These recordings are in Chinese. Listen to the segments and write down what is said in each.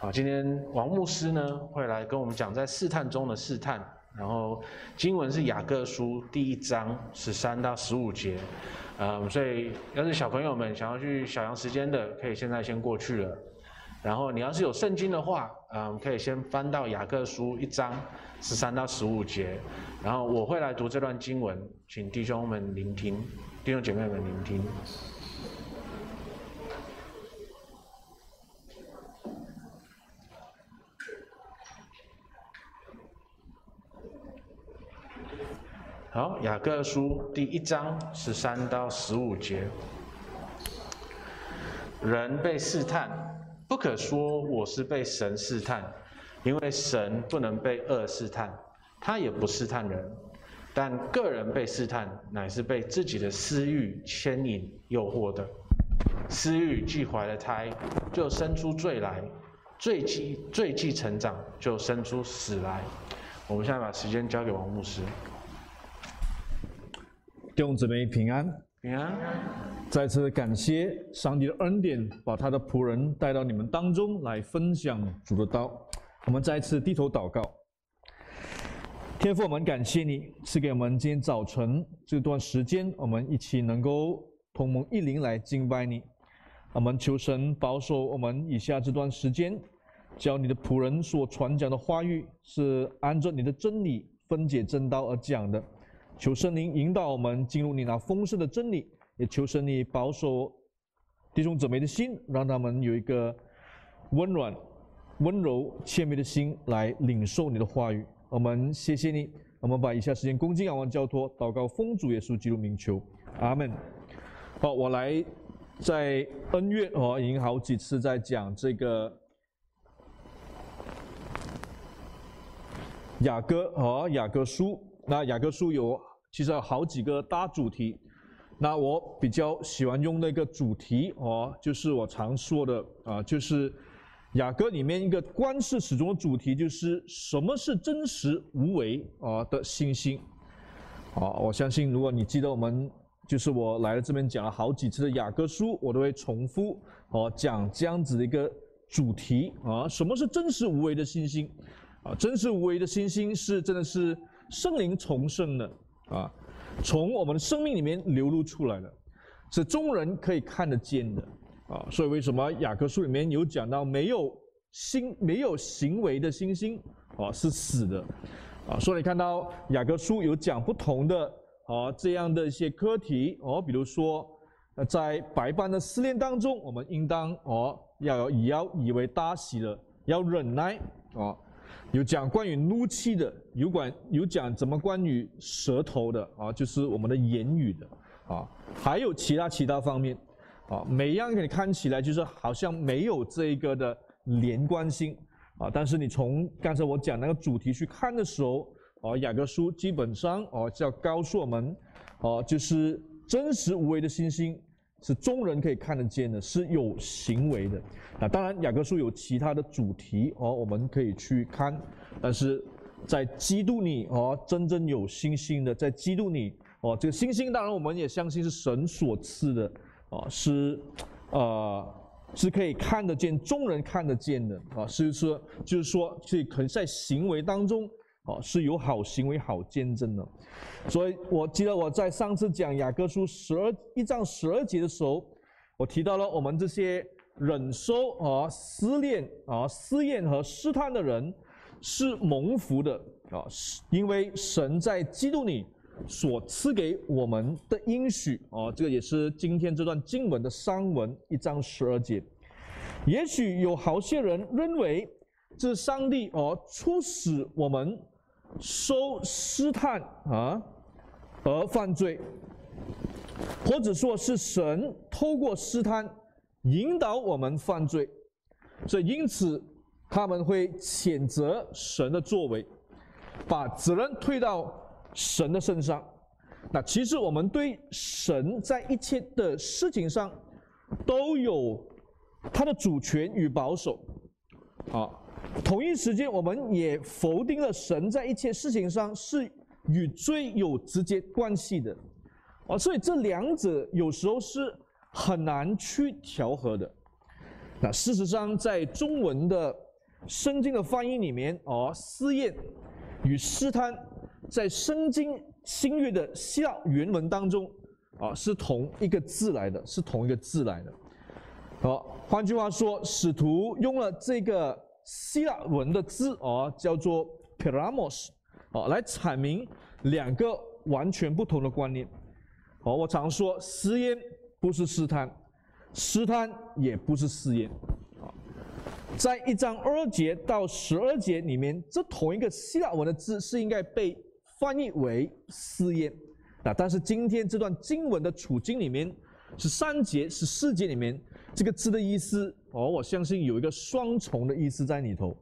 啊，今天王牧师呢会来跟我们讲在试探中的试探，然后经文是雅各书第一章十三到十五节，嗯，所以要是小朋友们想要去小羊时间的，可以现在先过去了。然后你要是有圣经的话，嗯，可以先翻到雅各书一章十三到十五节，然后我会来读这段经文，请弟兄们聆听，弟兄姐妹们聆听。好，雅各书第一章十三到十五节，人被试探，不可说我是被神试探，因为神不能被恶试探，他也不试探人。但个人被试探，乃是被自己的私欲牵引诱惑的。私欲既怀了胎，就生出罪来；罪既罪既成长，就生出死来。我们现在把时间交给王牧师。弟兄姊妹平安，平安。再次感谢上帝的恩典，把他的仆人带到你们当中来分享主的道。我们再次低头祷告，天父，我们感谢你赐给我们今天早晨这段时间，我们一起能够同盟一灵来敬拜你。我们求神保守我们以下这段时间，教你的仆人所传讲的话语是按照你的真理分解正道而讲的。求圣灵引导我们进入你那丰盛的真理，也求神你保守弟兄姊妹的心，让他们有一个温暖、温柔、谦卑的心来领受你的话语。我们谢谢你，我们把以下时间恭敬仰望交托，祷告奉主耶稣基督名求，阿门。好，我来在恩月哦，已经好几次在讲这个雅歌哦，雅各书，那雅各书有。其实有好几个大主题，那我比较喜欢用那个主题哦，就是我常说的啊，就是雅歌里面一个观世始终的主题，就是什么是真实无为啊的信心啊。我相信如果你记得我们就是我来了这边讲了好几次的雅歌书，我都会重复哦讲这样子的一个主题啊，什么是真实无为的信心啊？真实无为的信心是真的是圣灵重生的。啊，从我们的生命里面流露出来的，是众人可以看得见的啊。所以为什么雅各书里面有讲到没有心、没有行为的星星啊是死的啊？所以你看到雅各书有讲不同的啊这样的一些课题哦，比如说在百般的试炼当中，我们应当哦要以要以为大喜的，要忍耐啊。有讲关于怒气的，有关有讲怎么关于舌头的啊，就是我们的言语的啊，还有其他其他方面啊，每样给你看起来就是好像没有这一个的连贯性啊，但是你从刚才我讲那个主题去看的时候啊，雅各书基本上哦就要告诉我们哦，就是真实无为的信心。是众人可以看得见的，是有行为的。那当然，雅各书有其他的主题哦，我们可以去看。但是在基督里哦，真正有信心的，在基督里哦，这个信心当然我们也相信是神所赐的啊，是呃是可以看得见，众人看得见的啊，是说就是说，所以可能在行为当中。哦，是有好行为、好见证的，所以我记得我在上次讲雅各书十二一章十二节的时候，我提到了我们这些忍受啊、思念啊、试验和试探的人是蒙福的啊，是因为神在基督里所赐给我们的应许啊，这个也是今天这段经文的上文一章十二节。也许有好些人认为这上帝而促使我们。受试探啊，而犯罪，或者说是神透过试探引导我们犯罪，所以因此他们会谴责神的作为，把责任推到神的身上。那其实我们对神在一切的事情上都有他的主权与保守，啊。同一时间，我们也否定了神在一切事情上是与罪有直接关系的，啊，所以这两者有时候是很难去调和的。那事实上，在中文的圣经的翻译里面，哦，试验与试探，在圣经新约的希腊原文当中，啊，是同一个字来的，是同一个字来的。好，换句话说，使徒用了这个希腊文的字，哦，叫做 peramos，哦，来阐明两个完全不同的观念。哦，我常说，试验不是试探，试探也不是试验。啊在一章二节到十二节里面，这同一个希腊文的字是应该被翻译为试验啊。但是今天这段经文的处境里面，十三节、十四节里面这个字的意思哦，我相信有一个双重的意思在里头。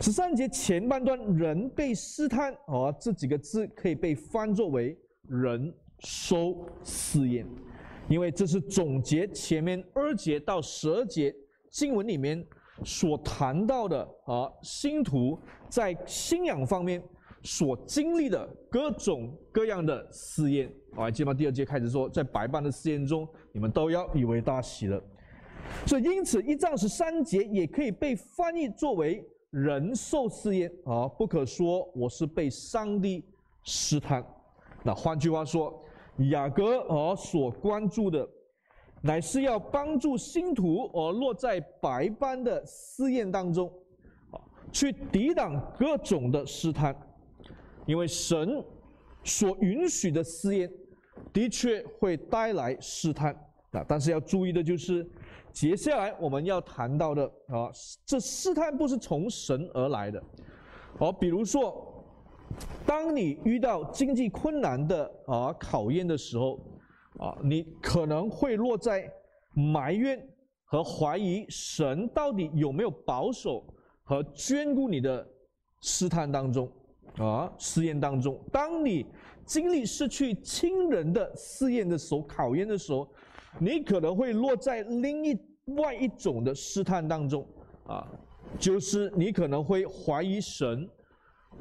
十三节前半段“人被试探”哦，这几个字可以被翻作为“人受试验”，因为这是总结前面二节到十二节经文里面。所谈到的啊，信徒在信仰方面所经历的各种各样的试验，啊，接着第二节开始说，在百般的试验中，你们都要以为大喜了。所以，因此一章十三节也可以被翻译作为人受试验啊，不可说我是被上帝试探。那换句话说，雅各啊所关注的。乃是要帮助信徒而落在百般的试验当中，啊，去抵挡各种的试探，因为神所允许的试验的确会带来试探啊，但是要注意的就是，接下来我们要谈到的啊，这试探不是从神而来的，而比如说，当你遇到经济困难的啊考验的时候。啊，你可能会落在埋怨和怀疑神到底有没有保守和眷顾你的试探当中，啊，试验当中。当你经历失去亲人的试验的时候，考验的时候，你可能会落在另一外一种的试探当中，啊，就是你可能会怀疑神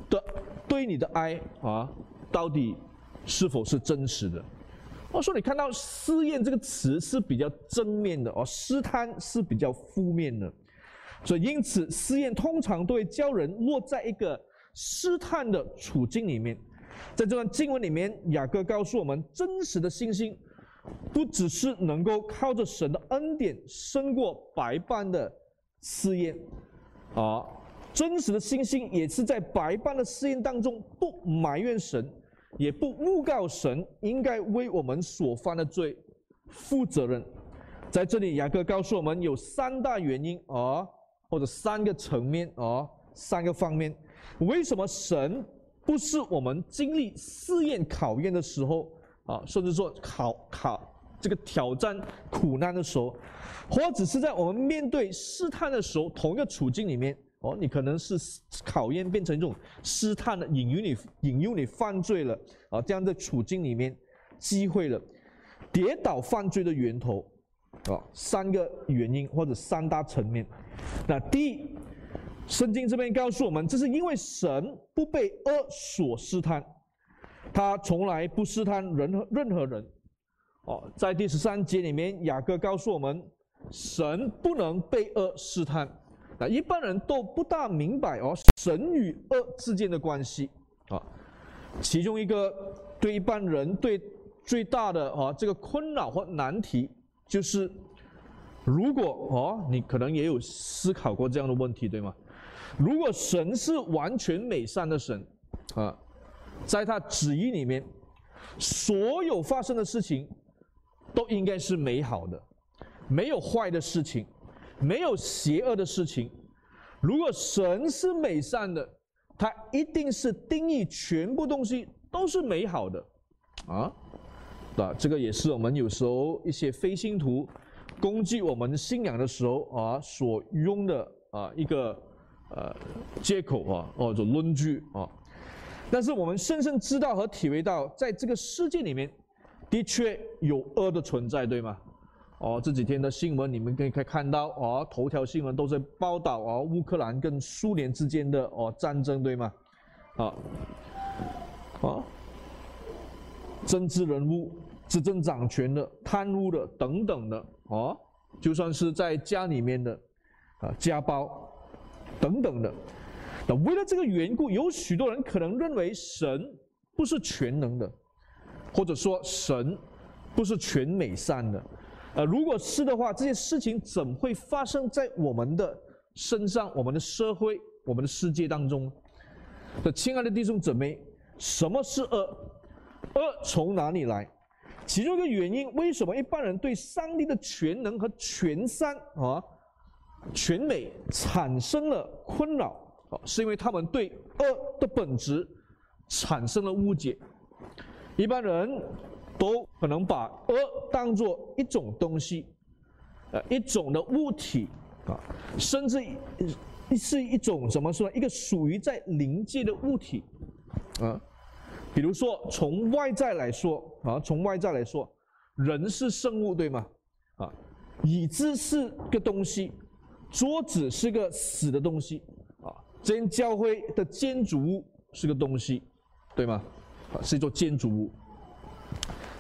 的对你的爱啊，到底是否是真实的。我说，你看到“试验”这个词是比较正面的，而“试探”是比较负面的，所以因此，试验通常都会教人落在一个试探的处境里面。在这段经文里面，雅各告诉我们，真实的信心不只是能够靠着神的恩典胜过百般的试验，啊，真实的信心也是在百般的试验当中不埋怨神。也不诬告神，应该为我们所犯的罪负责任。在这里，雅各告诉我们有三大原因啊，或者三个层面啊，三个方面，为什么神不是我们经历试验考验的时候啊，甚至说考考这个挑战苦难的时候，或者是在我们面对试探的时候，同一个处境里面。哦，你可能是考验变成一种试探的引诱你，引诱你犯罪了啊！这样的处境里面，机会了，跌倒犯罪的源头啊，三个原因或者三大层面。那第一，圣经这边告诉我们，这是因为神不被恶所试探，他从来不试探任何任何人。哦，在第十三节里面，雅各告诉我们，神不能被恶试探。那一般人都不大明白哦，神与恶之间的关系啊。其中一个对一般人对最大的啊这个困扰或难题，就是如果哦，你可能也有思考过这样的问题，对吗？如果神是完全美善的神啊，在他旨意里面，所有发生的事情都应该是美好的，没有坏的事情。没有邪恶的事情。如果神是美善的，他一定是定义全部东西都是美好的，啊，那这个也是我们有时候一些非信徒攻击我们信仰的时候啊所用的啊一个呃借口啊或者论据啊。但是我们深深知道和体会到，在这个世界里面的确有恶的存在，对吗？哦，这几天的新闻你们可以可以看到哦，头条新闻都在报道哦，乌克兰跟苏联之间的哦战争，对吗？啊，啊，政治人物执政掌权的、贪污的等等的哦，就算是在家里面的啊家暴。等等的。那为了这个缘故，有许多人可能认为神不是全能的，或者说神不是全美善的。呃，如果是的话，这些事情怎会发生在我们的身上、我们的社会、我们的世界当中？那亲爱的弟兄姊妹，什么是恶？恶从哪里来？其中一个原因，为什么一般人对上帝的全能和全善啊、全美产生了困扰啊？是因为他们对恶的本质产生了误解。一般人都可能把恶当作一种东西，呃，一种的物体啊，甚至是一种怎么说呢？一个属于在灵界的物体啊。比如说，从外在来说啊，从外在来说，人是生物，对吗？啊，椅子是个东西，桌子是个死的东西，这间教会的建筑物是个东西，对吗？是一座建筑物。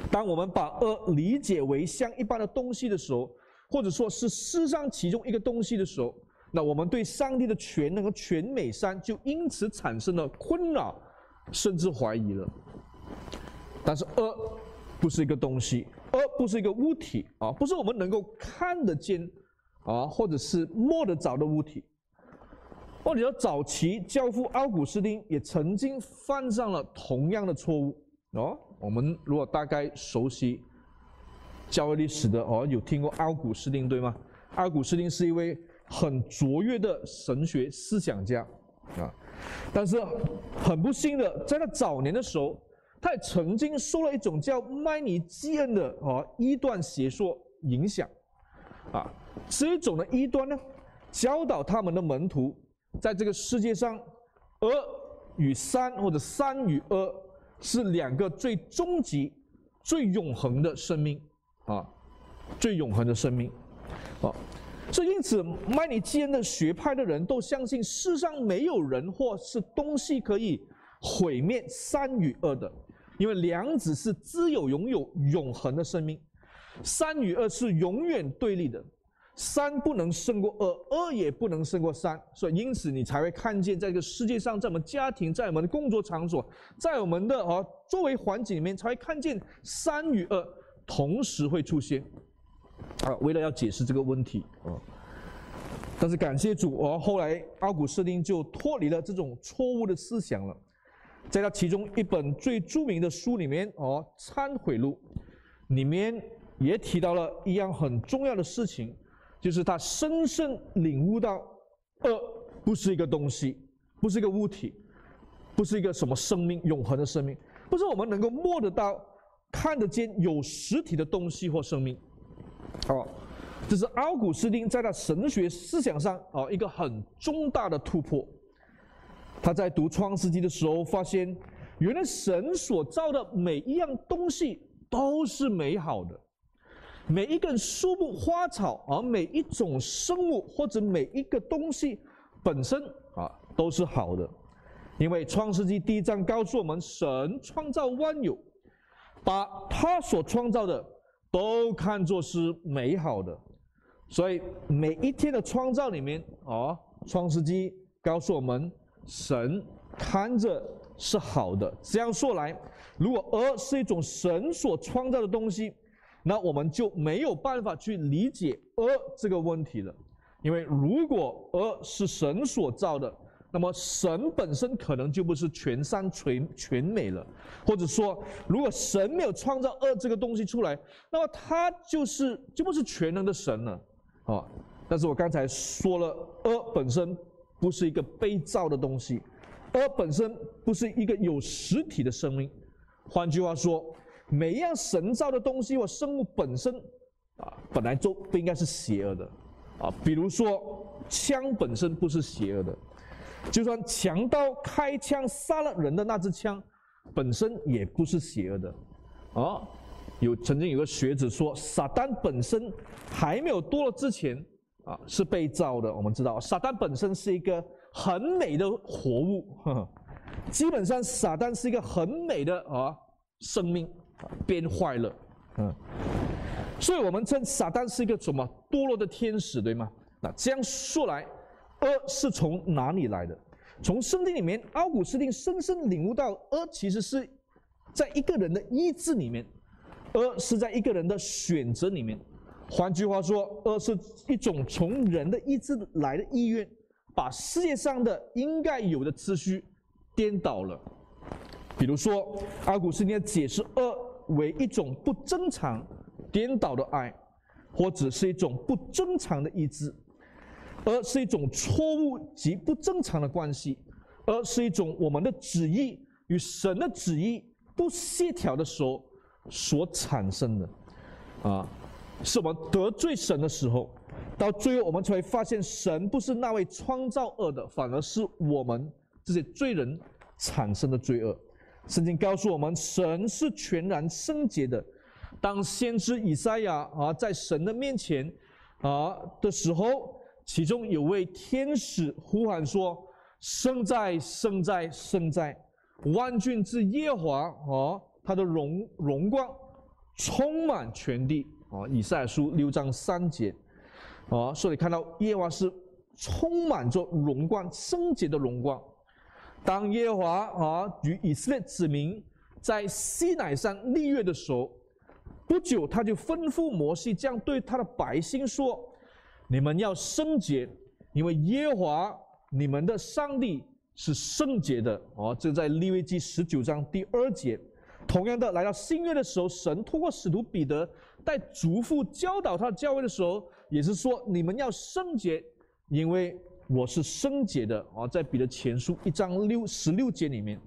当我们把恶理解为像一般的东西的时候，或者说是世上其中一个东西的时候，那我们对上帝的全能和全美善就因此产生了困扰。甚至怀疑了，但是恶不是一个东西，恶不是一个物体啊，不是我们能够看得见啊，或者是摸得着的物体。或者说，早期教父奥古斯丁也曾经犯上了同样的错误哦。我们如果大概熟悉教会历史的哦，有听过奥古斯丁对吗？奥古斯丁是一位很卓越的神学思想家啊。但是很不幸的，在他早年的时候，他也曾经受了一种叫麦尼基恩的啊异端邪说影响，啊，这种的异端呢，教导他们的门徒，在这个世界上，恶与善或者善与恶是两个最终极、最永恒的生命啊，最永恒的生命，啊。所以，因此，麦尼基恩的学派的人都相信世上没有人或是东西可以毁灭善与恶的，因为两子是自有拥有永恒的生命，善与恶是永远对立的，三不能胜过二，二也不能胜过三。所以，因此你才会看见，在这个世界上，在我们家庭，在我们的工作场所，在我们的啊周围环境里面，才会看见三与二同时会出现。啊，为了要解释这个问题啊，但是感谢主，啊，后来奥古斯丁就脱离了这种错误的思想了，在他其中一本最著名的书里面，哦，《忏悔录》里面也提到了一样很重要的事情，就是他深深领悟到，恶不是一个东西，不是一个物体，不是一个什么生命，永恒的生命，不是我们能够摸得到、看得见、有实体的东西或生命。好，这是奥古斯丁在他神学思想上啊一个很重大的突破。他在读创世纪的时候，发现原来神所造的每一样东西都是美好的，每一根树木花草啊，每一种生物或者每一个东西本身啊都是好的，因为创世纪第一章告诉我们，神创造万有，把他所创造的。都看作是美好的，所以每一天的创造里面，哦，创世纪告诉我们，神看着是好的。这样说来，如果鹅是一种神所创造的东西，那我们就没有办法去理解恶这个问题了。因为如果恶是神所造的，那么神本身可能就不是全善全全美了，或者说，如果神没有创造恶这个东西出来，那么他就是就不是全能的神了，啊！但是我刚才说了，恶本身不是一个被造的东西，恶本身不是一个有实体的生命。换句话说，每一样神造的东西或生物本身，啊，本来就不应该是邪恶的，啊，比如说枪本身不是邪恶的。就算强盗开枪杀了人的那支枪，本身也不是邪恶的，啊，有曾经有个学者说，撒旦本身还没有堕落之前，啊，是被造的。我们知道，撒旦本身是一个很美的活物，呵呵，基本上撒旦是一个很美的啊生命，变坏了，嗯，所以我们称撒旦是一个什么堕落的天使，对吗？那这样说来。恶是从哪里来的？从圣经里面，奥古斯丁深深领悟到，恶其实是在一个人的意志里面，恶是在一个人的选择里面。换句话说，恶是一种从人的意志来的意愿，把世界上的应该有的秩序颠倒了。比如说，阿古斯丁解释恶为一种不正常、颠倒的爱，或者是一种不正常的意志。而是一种错误及不正常的关系，而是一种我们的旨意与神的旨意不协调的时候所产生的，啊，是我们得罪神的时候，到最后我们才会发现神不是那位创造恶的，反而是我们这些罪人产生的罪恶。圣经告诉我们，神是全然圣洁的。当先知以赛亚啊在神的面前啊的时候。其中有位天使呼喊说：“圣哉，圣哉，圣哉！万军之耶和华啊，他的荣荣光充满全地啊！”以赛亚书六章三节啊，所以看到耶和华是充满着荣光、圣洁的荣光。当耶和华啊与以色列子民在西乃山立约的时候，不久他就吩咐摩西这样对他的百姓说。你们要圣洁，因为耶和华你们的上帝是圣洁的。哦，这在利未记十九章第二节。同样的，来到新约的时候，神通过使徒彼得带嘱咐教导他的教会的时候，也是说你们要圣洁，因为我是圣洁的。啊，在彼得前书一章六十六节里面，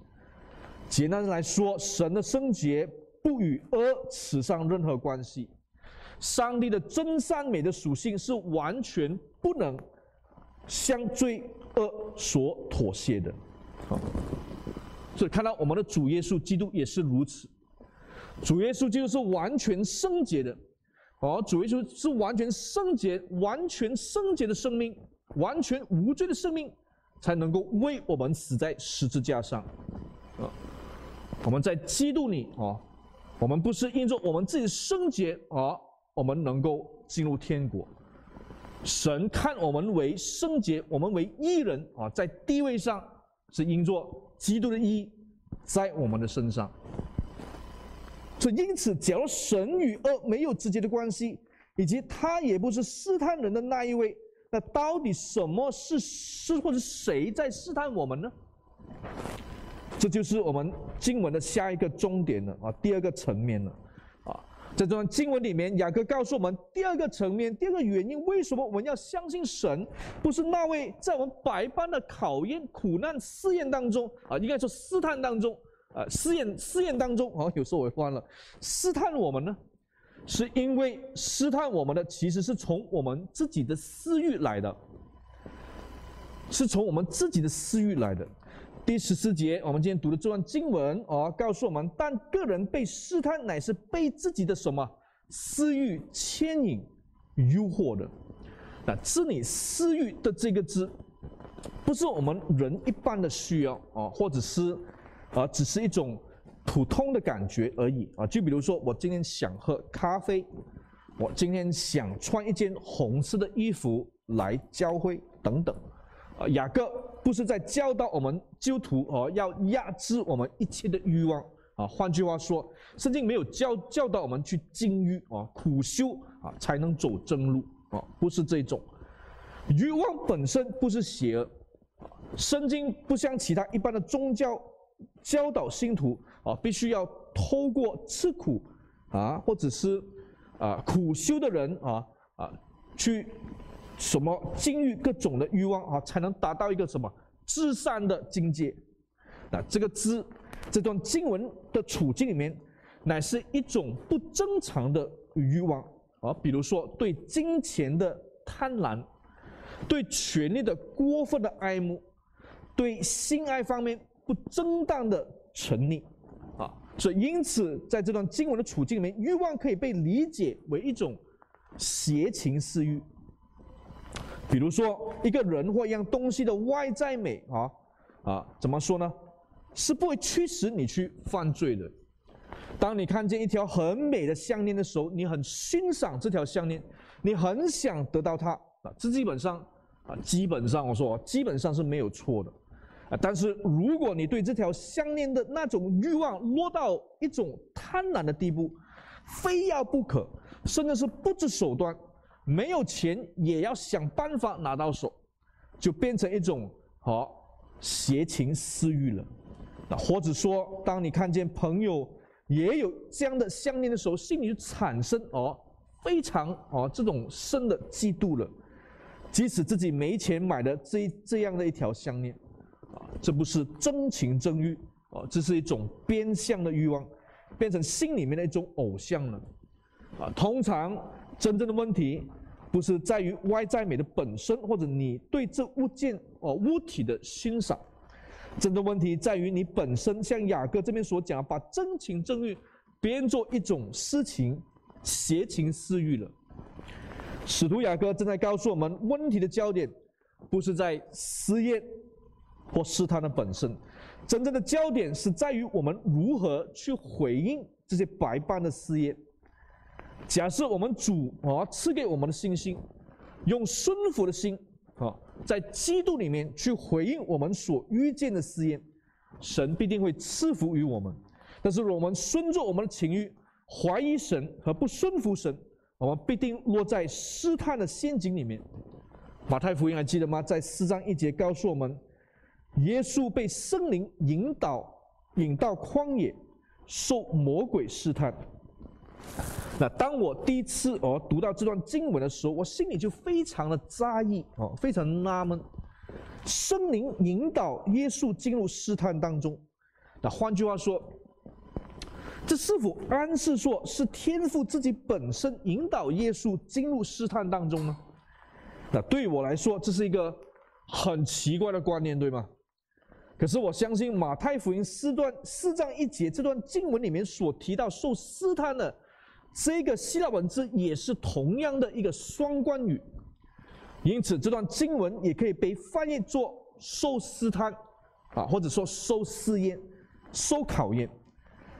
简单来说，神的圣洁不与恶扯上任何关系。上帝的真善美的属性是完全不能向罪恶所妥协的，好，所以看到我们的主耶稣基督也是如此，主耶稣基督是完全圣洁的，哦，主耶稣是完全圣洁、完全圣洁的生命，完全无罪的生命，才能够为我们死在十字架上，啊，我们在基督里啊，我们不是因着我们自己圣洁而。我们能够进入天国，神看我们为圣洁，我们为义人啊，在地位上是因着基督的义在我们的身上。所以因此，假如神与恶没有直接的关系，以及他也不是试探人的那一位，那到底什么是是或者谁在试探我们呢？这就是我们经文的下一个重点了啊，第二个层面了。啊在这段经文里面，雅各告诉我们第二个层面，第二个原因，为什么我们要相信神？不是那位在我们百般的考验、苦难、试验当中啊，应该说试探当中啊，试验试验当中啊，有时候我忘了试探我们呢？是因为试探我们的其实是从我们自己的私欲来的，是从我们自己的私欲来的。第十四节，我们今天读的这段经文哦，告诉我们：但个人被试探，乃是被自己的什么私欲牵引、诱惑的。那这里“私欲”的这个字，不是我们人一般的需要啊，或者是啊，只是一种普通的感觉而已啊。就比如说，我今天想喝咖啡，我今天想穿一件红色的衣服来教会等等。啊，雅各不是在教导我们基督徒哦，要压制我们一切的欲望啊。换句话说，圣经没有教教导我们去禁欲啊、苦修啊，才能走正路啊，不是这种。欲望本身不是邪恶，圣经不像其他一般的宗教教导信徒啊，必须要透过吃苦啊，或者是啊苦修的人啊啊去。什么禁欲各种的欲望啊，才能达到一个什么至善的境界？那这个字，这段经文的处境里面，乃是一种不正常的欲望啊，比如说对金钱的贪婪，对权力的过分的爱慕，对性爱方面不正当的沉溺。所以因此，在这段经文的处境里面，欲望可以被理解为一种邪情私欲。比如说，一个人或一样东西的外在美啊啊，怎么说呢？是不会驱使你去犯罪的。当你看见一条很美的项链的时候，你很欣赏这条项链，你很想得到它啊，这基本上啊，基本上我说基本上是没有错的，啊，但是如果你对这条项链的那种欲望落到一种贪婪的地步，非要不可，甚至是不择手段，没有钱也要想办法拿到手，就变成一种好邪情私欲了。那或者说，当你看见朋友也有这样的项链的时候，心里就产生哦非常哦这种深的嫉妒了。即使自己没钱买的这这样的一条项链，这不是真情真欲啊，这是一种变相的欲望，变成心里面的一种偶像了。啊，通常真正的问题不是在于外在美的本身，或者你对这物件哦物体的欣赏，真正问题在于你本身，像雅各这边所讲，把真情真欲变作一种私情、邪情私欲了。使徒雅各正在告诉我们，问题的焦点不是在试验或试探的本身，真正的焦点是在于我们如何去回应这些白般的试验。假设我们主啊赐给我们的信心，用顺服的心啊，在基督里面去回应我们所遇见的试验，神必定会赐福于我们。但是，我们顺着我们的情欲，怀疑神和不顺服神，我们必定落在试探的陷阱里面。马太福音还记得吗？在四章一节告诉我们，耶稣被圣灵引导，引到旷野，受魔鬼试探。那当我第一次哦读到这段经文的时候，我心里就非常的诧异哦，非常纳闷。圣灵引导耶稣进入试探当中，那换句话说。这是否暗示说是天父自己本身引导耶稣进入试探当中呢？那对我来说，这是一个很奇怪的观念，对吗？可是我相信马太福音四段四章一节这段经文里面所提到受试探的这个希腊文字，也是同样的一个双关语，因此这段经文也可以被翻译作受试探啊，或者说受试验、受考验。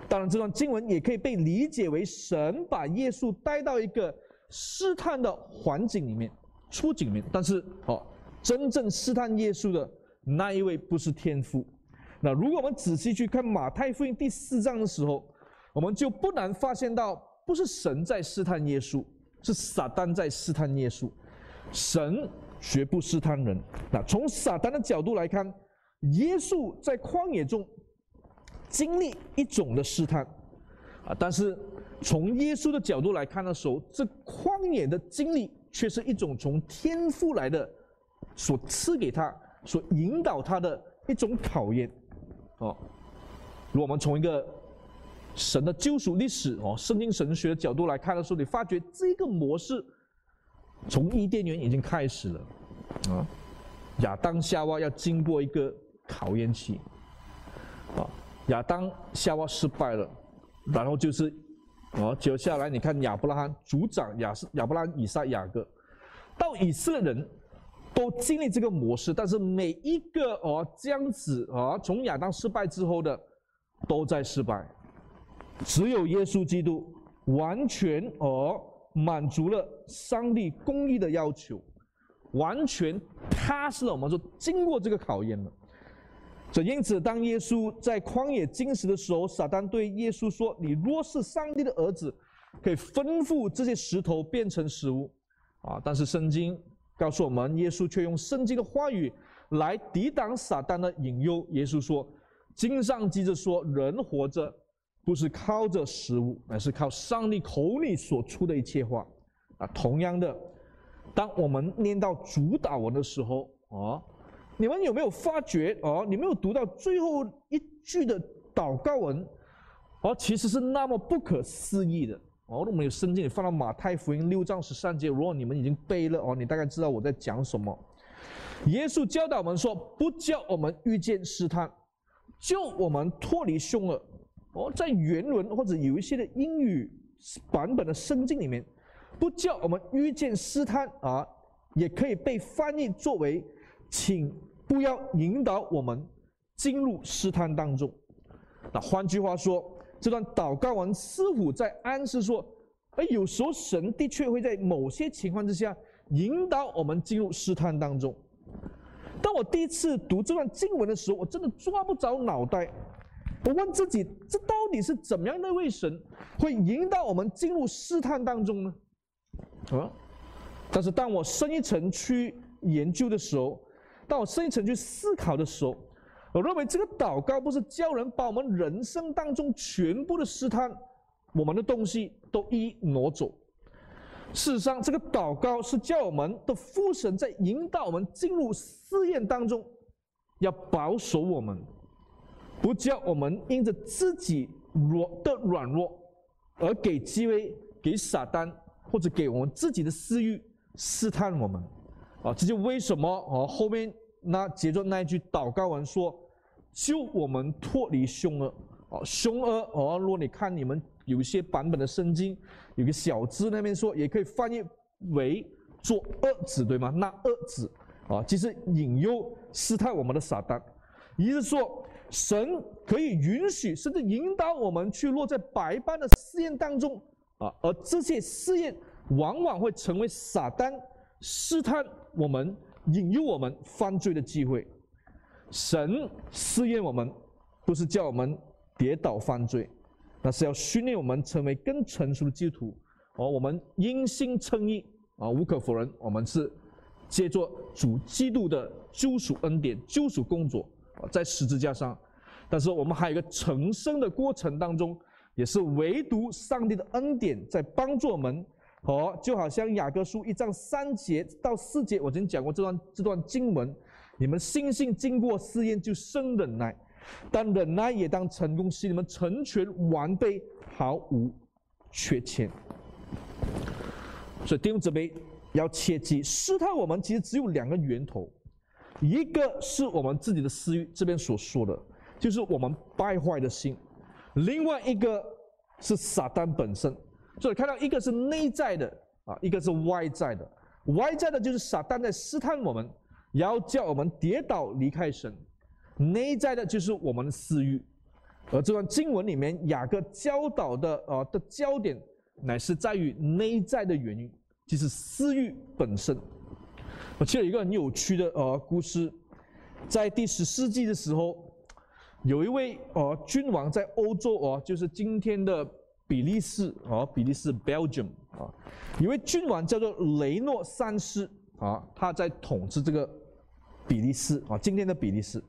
当然，这段经文也可以被理解为神把耶稣带到一个试探的环境里面、处境里面。但是，哦，真正试探耶稣的那一位不是天父。那如果我们仔细去看马太福音第四章的时候，我们就不难发现到，不是神在试探耶稣，是撒旦在试探耶稣。神绝不试探人。那从撒旦的角度来看，耶稣在旷野中。经历一种的试探，啊，但是从耶稣的角度来看的时候，这旷野的经历却是一种从天父来的，所赐给他、所引导他的一种考验，哦。如果我们从一个神的救赎历史哦，圣经神学的角度来看的时候，你发觉这个模式从伊甸园已经开始了，啊，亚当夏娃要经过一个考验期，啊。亚当夏娃失败了，然后就是，哦，接下来你看亚伯拉罕族长亚斯亚伯拉罕以撒雅各，到以色列人都经历这个模式，但是每一个哦这样子啊，从亚当失败之后的都在失败，只有耶稣基督完全哦满足了上帝公义的要求，完全踏实了，我们说经过这个考验了。这因此，当耶稣在旷野禁食的时候，撒旦对耶稣说：“你若是上帝的儿子，可以吩咐这些石头变成食物。”啊！但是圣经告诉我们，耶稣却用圣经的话语来抵挡撒旦的引诱。耶稣说：“经上记着说，人活着不是靠着食物，而是靠上帝口里所出的一切话。”啊，同样的，当我们念到主祷文的时候，啊。你们有没有发觉哦？你没有读到最后一句的祷告文，哦，其实是那么不可思议的哦。我们有圣经，你放到马太福音六章十三节，如果你们已经背了哦，你大概知道我在讲什么。耶稣教导我们说，不叫我们遇见试探，救我们脱离凶恶。哦，在原文或者有一些的英语版本的圣经里面，不叫我们遇见试探啊，也可以被翻译作为请。不要引导我们进入试探当中。那换句话说，这段祷告文似乎在暗示说，哎，有时候神的确会在某些情况之下引导我们进入试探当中。当我第一次读这段经文的时候，我真的抓不着脑袋。我问自己，这到底是怎么样的一位神会引导我们进入试探当中呢？啊！但是当我深一层去研究的时候，当我深一层去思考的时候，我认为这个祷告不是叫人把我们人生当中全部的试探，我们的东西都一一挪走。事实上，这个祷告是叫我们的父神在引导我们进入试验当中，要保守我们，不叫我们因着自己弱的软弱而给机会给撒旦或者给我们自己的私欲试探我们。啊，这就为什么啊后面。那接着那一句祷告文说：“救我们脱离凶恶。”哦，凶恶哦，如果你看你们有一些版本的圣经，有个小字那边说，也可以翻译为做恶子，对吗？那恶子啊，其实引诱试探我们的撒旦，也就是说，神可以允许甚至引导我们去落在百般的试验当中啊，而这些试验往往会成为撒旦试探我们。引诱我们犯罪的机会，神试验我们，不是叫我们跌倒犯罪，那是要训练我们成为更成熟的基督徒。而我们因信称义啊，无可否认，我们是借着主基督的救赎恩典、救赎工作啊，在十字架上。但是我们还有一个成圣的过程当中，也是唯独上帝的恩典在帮助我们。好，就好像雅各书一章三节到四节，我曾经讲过这段这段经文。你们信心经过试验就生忍耐，但忍耐也当成功，使你们成全完备，毫无缺欠。所以弟兄姊妹要切记，试探我们其实只有两个源头，一个是我们自己的私欲，这边所说的，就是我们败坏的心；另外一个是撒旦本身。所以看到一个是内在的啊，一个是外在的。外在的就是撒旦在试探我们，然后叫我们跌倒离开神；内在的就是我们的私欲。而这段经文里面，雅各教导的啊的焦点，乃是在于内在的原因，就是私欲本身。我记得一个很有趣的呃故事，在第十世纪的时候，有一位呃君王在欧洲哦，就是今天的。比利时啊，比利时 Belgium 啊，有位君王叫做雷诺三世啊，他在统治这个比利时啊，今天的比利时。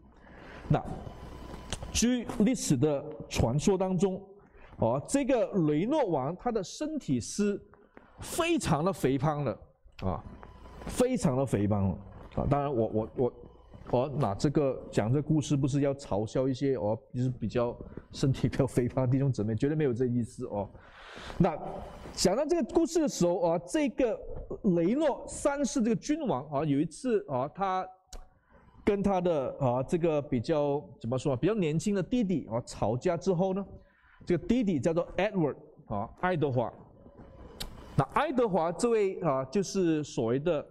那据历史的传说当中，啊，这个雷诺王他的身体是非常的肥胖的啊，非常的肥胖啊。当然我，我我我。哦，那这个讲这故事不是要嘲笑一些哦，就是比较身体比较肥胖的弟兄姊妹，绝对没有这意思哦。那讲到这个故事的时候啊，这个雷诺三世这个君王啊，有一次啊，他跟他的啊这个比较怎么说，比较年轻的弟弟啊吵架之后呢，这个弟弟叫做 Edward 啊，爱德华。那爱德华这位啊，就是所谓的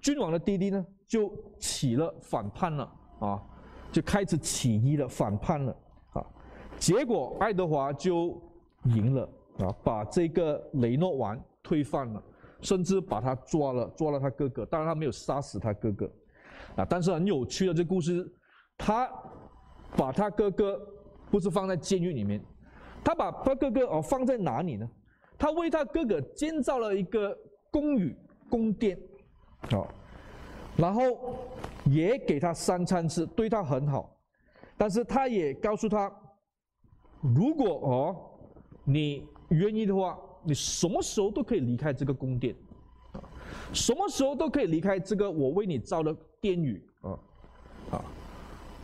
君王的弟弟呢。就起了反叛了啊，就开始起义了，反叛了啊。结果爱德华就赢了啊，把这个雷诺王推翻了，甚至把他抓了，抓了他哥哥。当然他没有杀死他哥哥啊，但是很有趣的这故事，他把他哥哥不是放在监狱里面，他把他哥哥哦放在哪里呢？他为他哥哥建造了一个宫宇宫殿，哦。然后也给他三餐吃，对他很好，但是他也告诉他，如果哦你愿意的话，你什么时候都可以离开这个宫殿，什么时候都可以离开这个我为你造的殿宇啊，啊，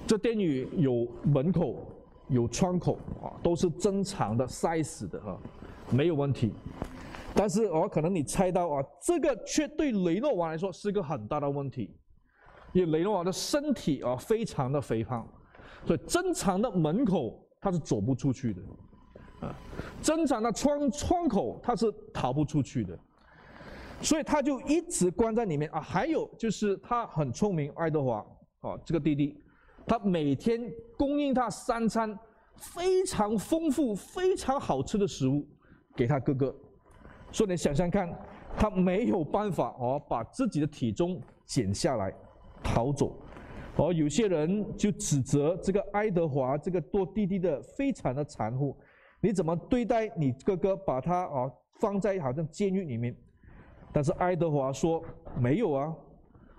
这殿宇有门口，有窗口啊，都是正常的 size 的啊，没有问题。但是哦，可能你猜到啊，这个却对雷诺王来说是个很大的问题，因为雷诺王的身体啊非常的肥胖，所以正常的门口他是走不出去的，啊，正常的窗窗口他是逃不出去的，所以他就一直关在里面啊。还有就是他很聪明，爱德华啊这个弟弟，他每天供应他三餐非常丰富、非常好吃的食物给他哥哥。所以你想想看，他没有办法哦，把自己的体重减下来，逃走。哦，有些人就指责这个爱德华这个做弟弟的非常的残酷，你怎么对待你哥哥，把他啊放在好像监狱里面？但是爱德华说没有啊，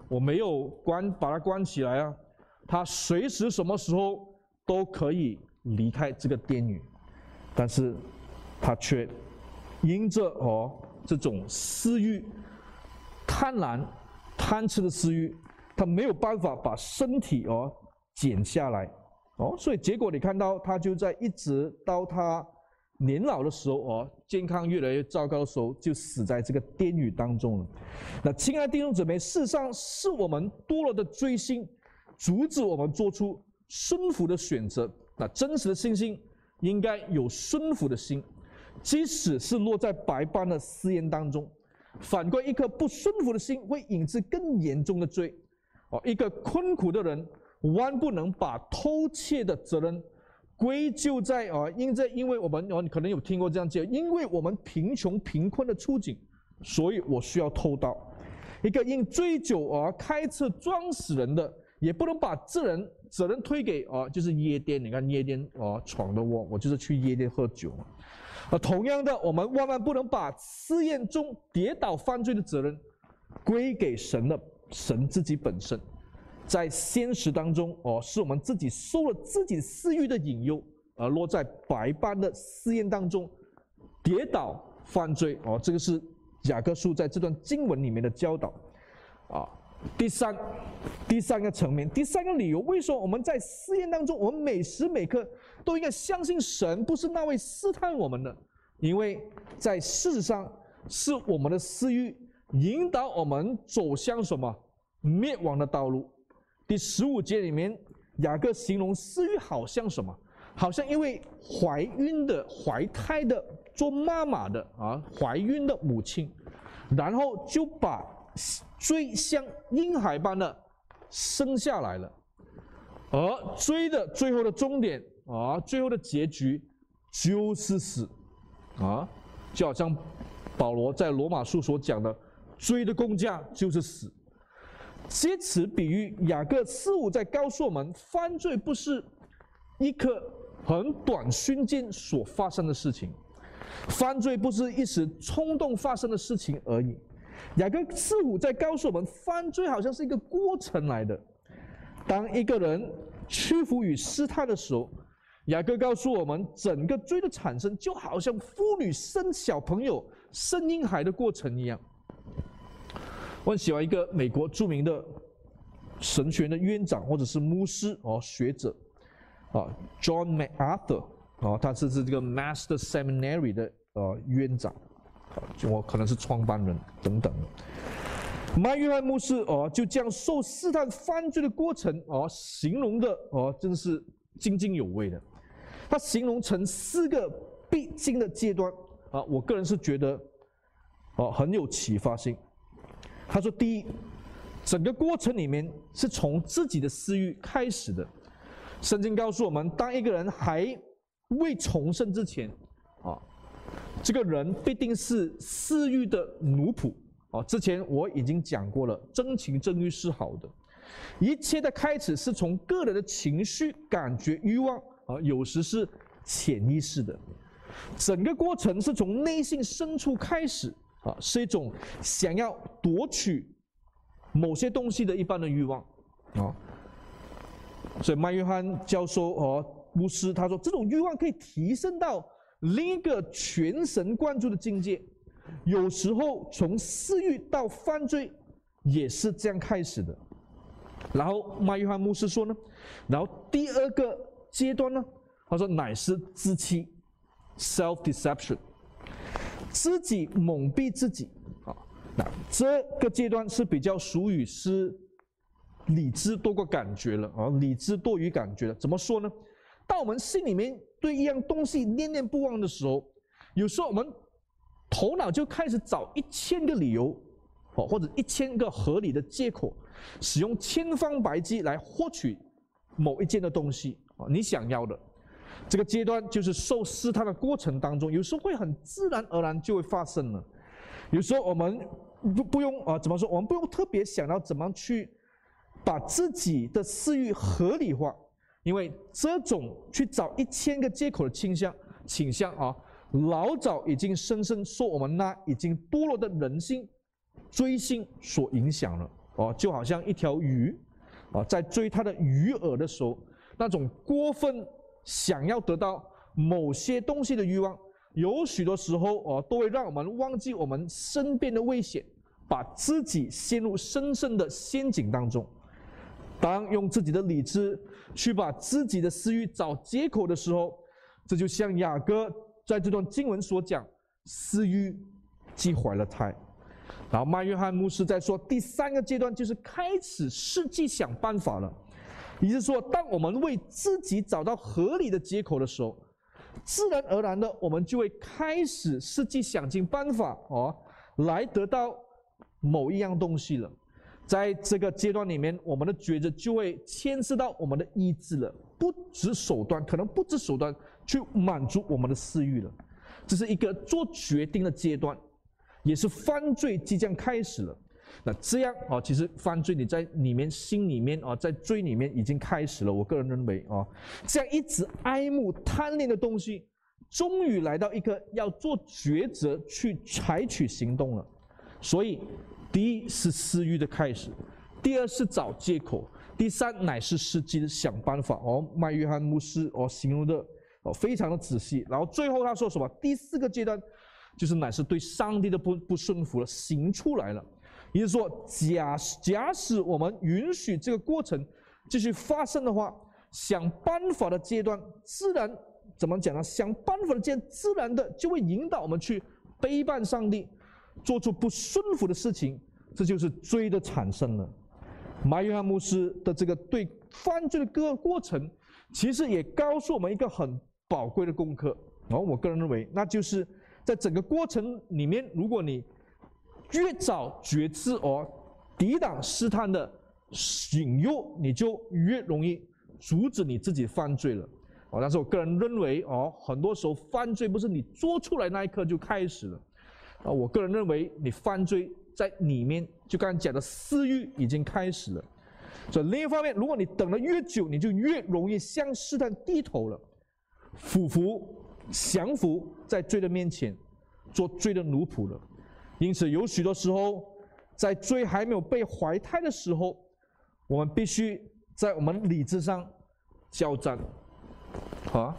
我没有关把他关起来啊，他随时什么时候都可以离开这个监狱，但是他却因着哦这种私欲、贪婪、贪吃的私欲。他没有办法把身体哦减下来，哦，所以结果你看到他就在一直到他年老的时候哦，健康越来越糟糕的时候，就死在这个监狱当中了。那亲爱的弟兄姊妹，事实上是我们多了的罪性，阻止我们做出顺服的选择。那真实的信心应该有顺服的心，即使是落在百般的试验当中。反观一颗不顺服的心，会引致更严重的罪。哦，一个困苦的人，万不能把偷窃的责任归咎在啊，因这因为我们哦，你可能有听过这样讲，因为我们贫穷贫困的处境，所以我需要偷盗。一个因醉酒而开车撞死人的，也不能把这人责任推给啊，就是夜店。你看夜店啊，闯的祸，我就是去夜店喝酒嘛。啊，同样的，我们万万不能把试验中跌倒犯罪的责任归给神的。神自己本身，在现实当中哦，是我们自己受了自己私欲的引诱，而落在百般的试验当中，跌倒犯罪哦。这个是雅各书在这段经文里面的教导啊。第三，第三个层面，第三个理由，为什么我们在试验当中，我们每时每刻都应该相信神不是那位试探我们的？因为在事实上，是我们的私欲引导我们走向什么？灭亡的道路。第十五节里面，雅各形容私欲好像什么？好像一位怀孕的、怀胎的、做妈妈的啊，怀孕的母亲，然后就把追像婴孩般的生下来了，而追的最后的终点啊，最后的结局就是死啊，就好像保罗在罗马书所讲的，追的工价就是死。借此比喻，雅各似乎在告诉我们：犯罪不是一刻很短瞬间所发生的事情，犯罪不是一时冲动发生的事情而已。雅各似乎在告诉我们，犯罪好像是一个过程来的。当一个人屈服于试探的时候，雅各告诉我们，整个罪的产生就好像妇女生小朋友、生婴孩的过程一样。我很喜欢一个美国著名的神学院的院长或者是牧师哦，学者啊，John MacArthur 啊，他是是这个 Master Seminary 的呃院长，啊，就我可能是创办人等等。麦约翰牧师哦，就将受试探犯罪的过程哦，形容的哦，真是津津有味的。他形容成四个必经的阶段啊，我个人是觉得哦很有启发性。他说：“第一，整个过程里面是从自己的私欲开始的。圣经告诉我们，当一个人还未重生之前，啊，这个人必定是私欲的奴仆。啊，之前我已经讲过了，真情真欲是好的。一切的开始是从个人的情绪、感觉、欲望，啊，有时是潜意识的。整个过程是从内心深处开始。”啊，是一种想要夺取某些东西的一般的欲望，啊，所以麦约翰教授和牧师他说，这种欲望可以提升到另一个全神贯注的境界，有时候从私欲到犯罪也是这样开始的。然后麦约翰牧师说呢，然后第二个阶段呢，他说乃是自欺，self deception。自己蒙蔽自己啊，那这个阶段是比较属于是理智多过感觉了啊，理智多于感觉了。怎么说呢？当我们心里面对一样东西念念不忘的时候，有时候我们头脑就开始找一千个理由，哦，或者一千个合理的借口，使用千方百计来获取某一件的东西啊，你想要的。这个阶段就是受试探的过程当中，有时候会很自然而然就会发生了。有时候我们不不用啊，怎么说？我们不用特别想到怎么去把自己的私欲合理化，因为这种去找一千个借口的倾向倾向啊，老早已经深深受我们那已经堕落的人性追星所影响了哦，就好像一条鱼啊，在追它的鱼饵的时候，那种过分想要得到某些东西的欲望。有许多时候，哦，都会让我们忘记我们身边的危险，把自己陷入深深的陷阱当中。当用自己的理智去把自己的私欲找借口的时候，这就像雅各在这段经文所讲，私欲既怀了胎。然后麦约翰牧师在说第三个阶段就是开始实际想办法了，也就是说，当我们为自己找到合理的借口的时候。自然而然的，我们就会开始伺机想尽办法哦，来得到某一样东西了。在这个阶段里面，我们的抉择就会牵涉到我们的意志了，不择手段，可能不择手段去满足我们的私欲了。这是一个做决定的阶段，也是犯罪即将开始了。那这样啊，其实犯罪你在里面心里面啊，在罪里面已经开始了。我个人认为啊，这样一直爱慕贪恋的东西，终于来到一个要做抉择去采取行动了。所以，第一是私欲的开始，第二是找借口，第三乃是伺机的想办法。哦，麦约翰牧师哦形容的哦非常的仔细。然后最后他说什么？第四个阶段就是乃是对上帝的不不顺服了，行出来了。也就是说，假假使我们允许这个过程继续发生的话，想办法的阶段自然怎么讲呢？想办法的阶段自然的就会引导我们去背叛上帝，做出不顺服的事情，这就是罪的产生了。马约翰牧师的这个对犯罪的各个过程，其实也告诉我们一个很宝贵的功课。然后我个人认为，那就是在整个过程里面，如果你越早觉知而抵挡试探的引诱，你就越容易阻止你自己犯罪了。哦，但是我个人认为，哦，很多时候犯罪不是你做出来那一刻就开始了。啊，我个人认为，你犯罪在里面，就刚才讲的私欲已经开始了。所以另一方面，如果你等的越久，你就越容易向试探低头了，俯伏、降服在罪的面前，做罪的奴仆了。因此，有许多时候，在罪还没有被怀胎的时候，我们必须在我们理智上交战，啊，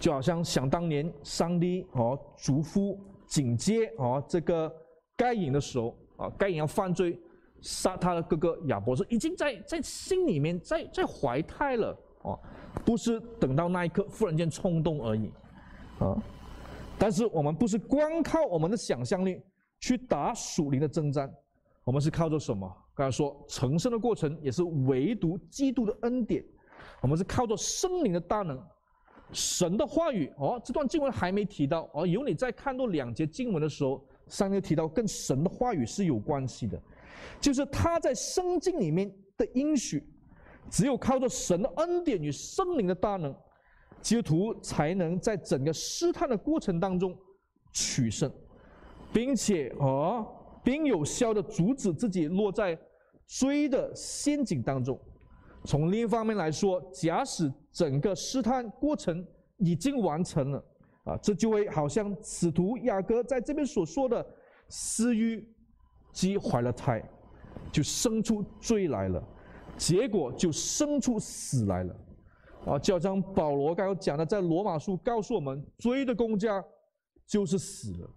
就好像想当年上帝哦嘱咐警戒哦这个该隐的时候啊，该隐要犯罪杀他的哥哥亚伯，是已经在在心里面在在怀胎了哦，不是等到那一刻忽然间冲动而已，啊，但是我们不是光靠我们的想象力。去打属灵的征战，我们是靠着什么？刚才说成圣的过程也是唯独基督的恩典，我们是靠着圣灵的大能，神的话语。哦，这段经文还没提到哦，有你在看到两节经文的时候，上面提到跟神的话语是有关系的，就是他在圣经里面的应许，只有靠着神的恩典与圣灵的大能，基督徒才能在整个试探的过程当中取胜。并且啊，并有效的阻止自己落在追的陷阱当中。从另一方面来说，假使整个试探过程已经完成了，啊，这就会好像使徒雅各在这边所说的，私欲既怀了胎，就生出罪来了，结果就生出死来了。啊，就像保罗刚刚讲的，在罗马书告诉我们，罪的工价就是死了。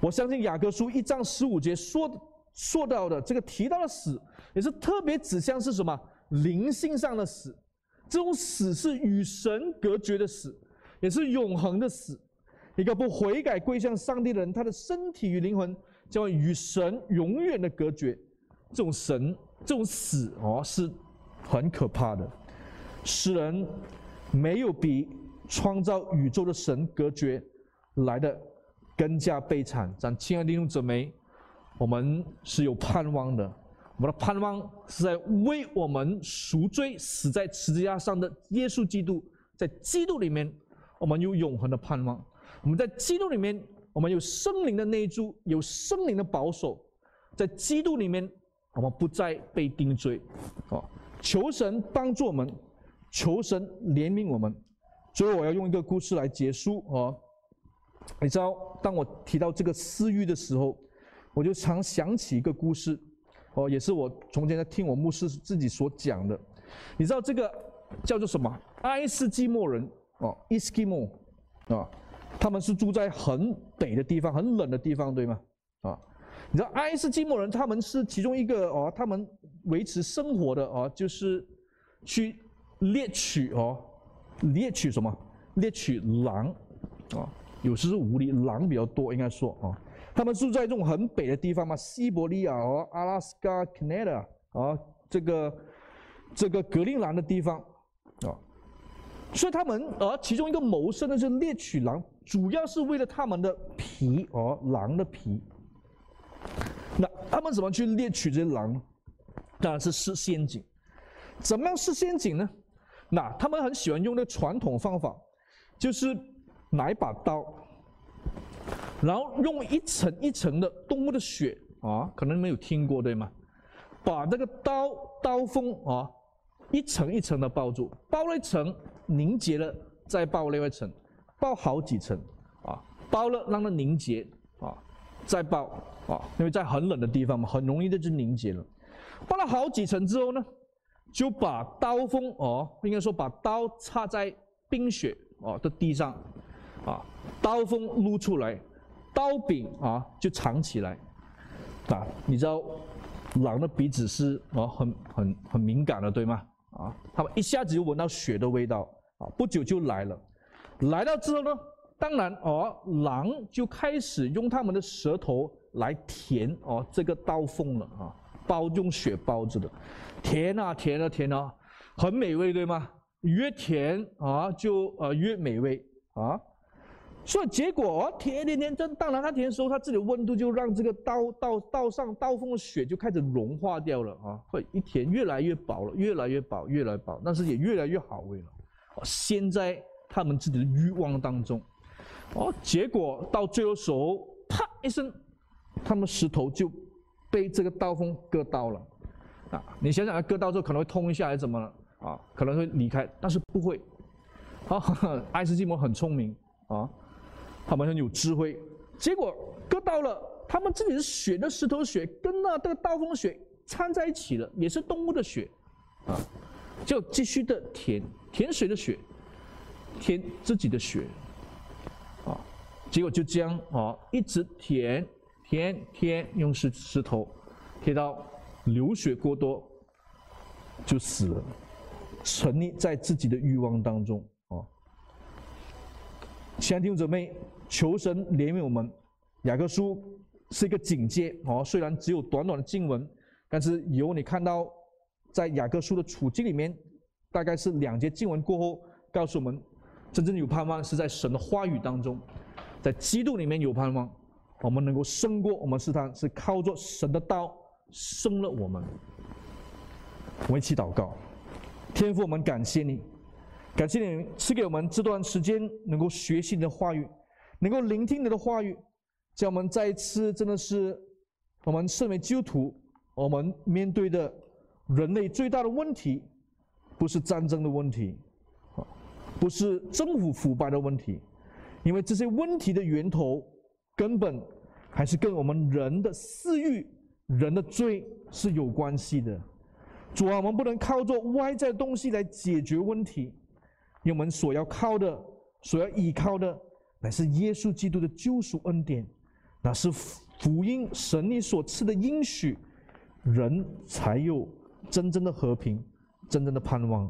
我相信雅各书一章十五节说说到的这个提到的死，也是特别指向是什么灵性上的死，这种死是与神隔绝的死，也是永恒的死。一个不悔改归向上帝的人，他的身体与灵魂将会与神永远的隔绝。这种神，这种死哦，是很可怕的。使人没有比创造宇宙的神隔绝来的。更加悲惨，咱亲爱的弟兄姊妹，我们是有盼望的。我们的盼望是在为我们赎罪、死在十字架上的耶稣基督，在基督里面，我们有永恒的盼望。我们在基督里面，我们有圣灵的内住，有圣灵的保守，在基督里面，我们不再被定罪。啊，求神帮助我们，求神怜悯我们。最后，我要用一个故事来结束。啊，你知道，当我提到这个私欲的时候，我就常想起一个故事。哦，也是我从前在听我牧师自己所讲的。你知道这个叫做什么？爱斯基摩人哦，伊斯基摩啊。他们是住在很北的地方，很冷的地方，对吗？啊，你知道爱斯基摩人他们是其中一个哦，他们维持生活的哦，就是去猎取哦，猎取什么？猎取狼啊，有时是狐狸，狼比较多，应该说啊。他们住在这种很北的地方嘛，西伯利亚哦，阿拉斯加、Canada 啊，这个这个格陵兰的地方啊。所以他们而其中一个谋生的是猎取狼，主要是为了他们的皮哦，狼的皮。那他们怎么去猎取这些狼呢？当然是设陷阱。怎么样设陷阱呢？那他们很喜欢用的传统方法，就是拿一把刀，然后用一层一层的动物的血啊，可能没有听过对吗？把这个刀刀锋啊，一层一层的包住，包了一层。凝结了，再包另外一层，包好几层，啊，包了让它凝结，啊，再包，啊，因为在很冷的地方嘛，很容易的就凝结了。包了好几层之后呢，就把刀锋哦，应该说把刀插在冰雪哦的地上，啊，刀锋露出来，刀柄啊就藏起来，啊，你知道狼的鼻子是啊很很很敏感的，对吗？啊，他们一下子就闻到血的味道。啊，不久就来了，来到之后呢，当然哦，狼就开始用他们的舌头来舔哦这个刀锋了啊，包用血包着的，舔啊舔啊舔啊，很美味对吗？越舔啊就呃越美味啊，所以结果哦舔舔舔，这当然他舔的时候，他自己的温度就让这个刀刀刀上刀锋的血就开始融化掉了啊，会一舔越来越饱了，越来越饱，越来越饱，但是也越来越好味了。陷在他们自己的欲望当中，哦，结果到最后时候，啪一声，他们石头就被这个刀锋割到了，啊，你想想，割到之后可能会痛一下还是怎么了？啊，可能会离开，但是不会。啊，爱斯基摩很聪明啊，他们很有智慧。结果割到了，他们自己的血的石头血跟那这个刀锋血掺在一起了，也是动物的血，啊，就继续的舔。舔谁的血？舔自己的血，啊，结果就这样啊，一直舔舔舔，用石石头舔到流血过多，就死了，沉溺在自己的欲望当中啊。亲爱的弟兄姊妹，求神怜悯我们。雅各书是一个警戒哦，虽然只有短短的经文，但是由你看到在雅各书的处境里面。大概是两节经文过后，告诉我们，真正有盼望是在神的话语当中，在基督里面有盼望，我们能够胜过我们试探，是靠着神的道胜了我们。我们一起祷告，天父，我们感谢你，感谢你赐给我们这段时间能够学习你的话语，能够聆听你的话语，叫我们再一次真的是我们身为基督徒，我们面对的人类最大的问题。不是战争的问题，不是政府腐败的问题，因为这些问题的源头根本还是跟我们人的私欲、人的罪是有关系的。主啊，我们不能靠着外在的东西来解决问题，因为我们所要靠的、所要依靠的，乃是耶稣基督的救赎恩典，那是福音神你所赐的应许，人才有真正的和平。真正的盼望，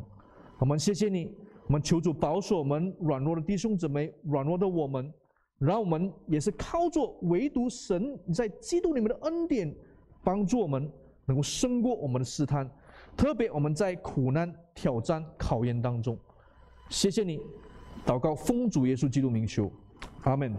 我们谢谢你，我们求主保守我们软弱的弟兄姊妹，软弱的我们，让我们也是靠着唯独神在基督里面的恩典，帮助我们能够胜过我们的试探，特别我们在苦难、挑战、考验当中，谢谢你，祷告奉主耶稣基督名求，阿门。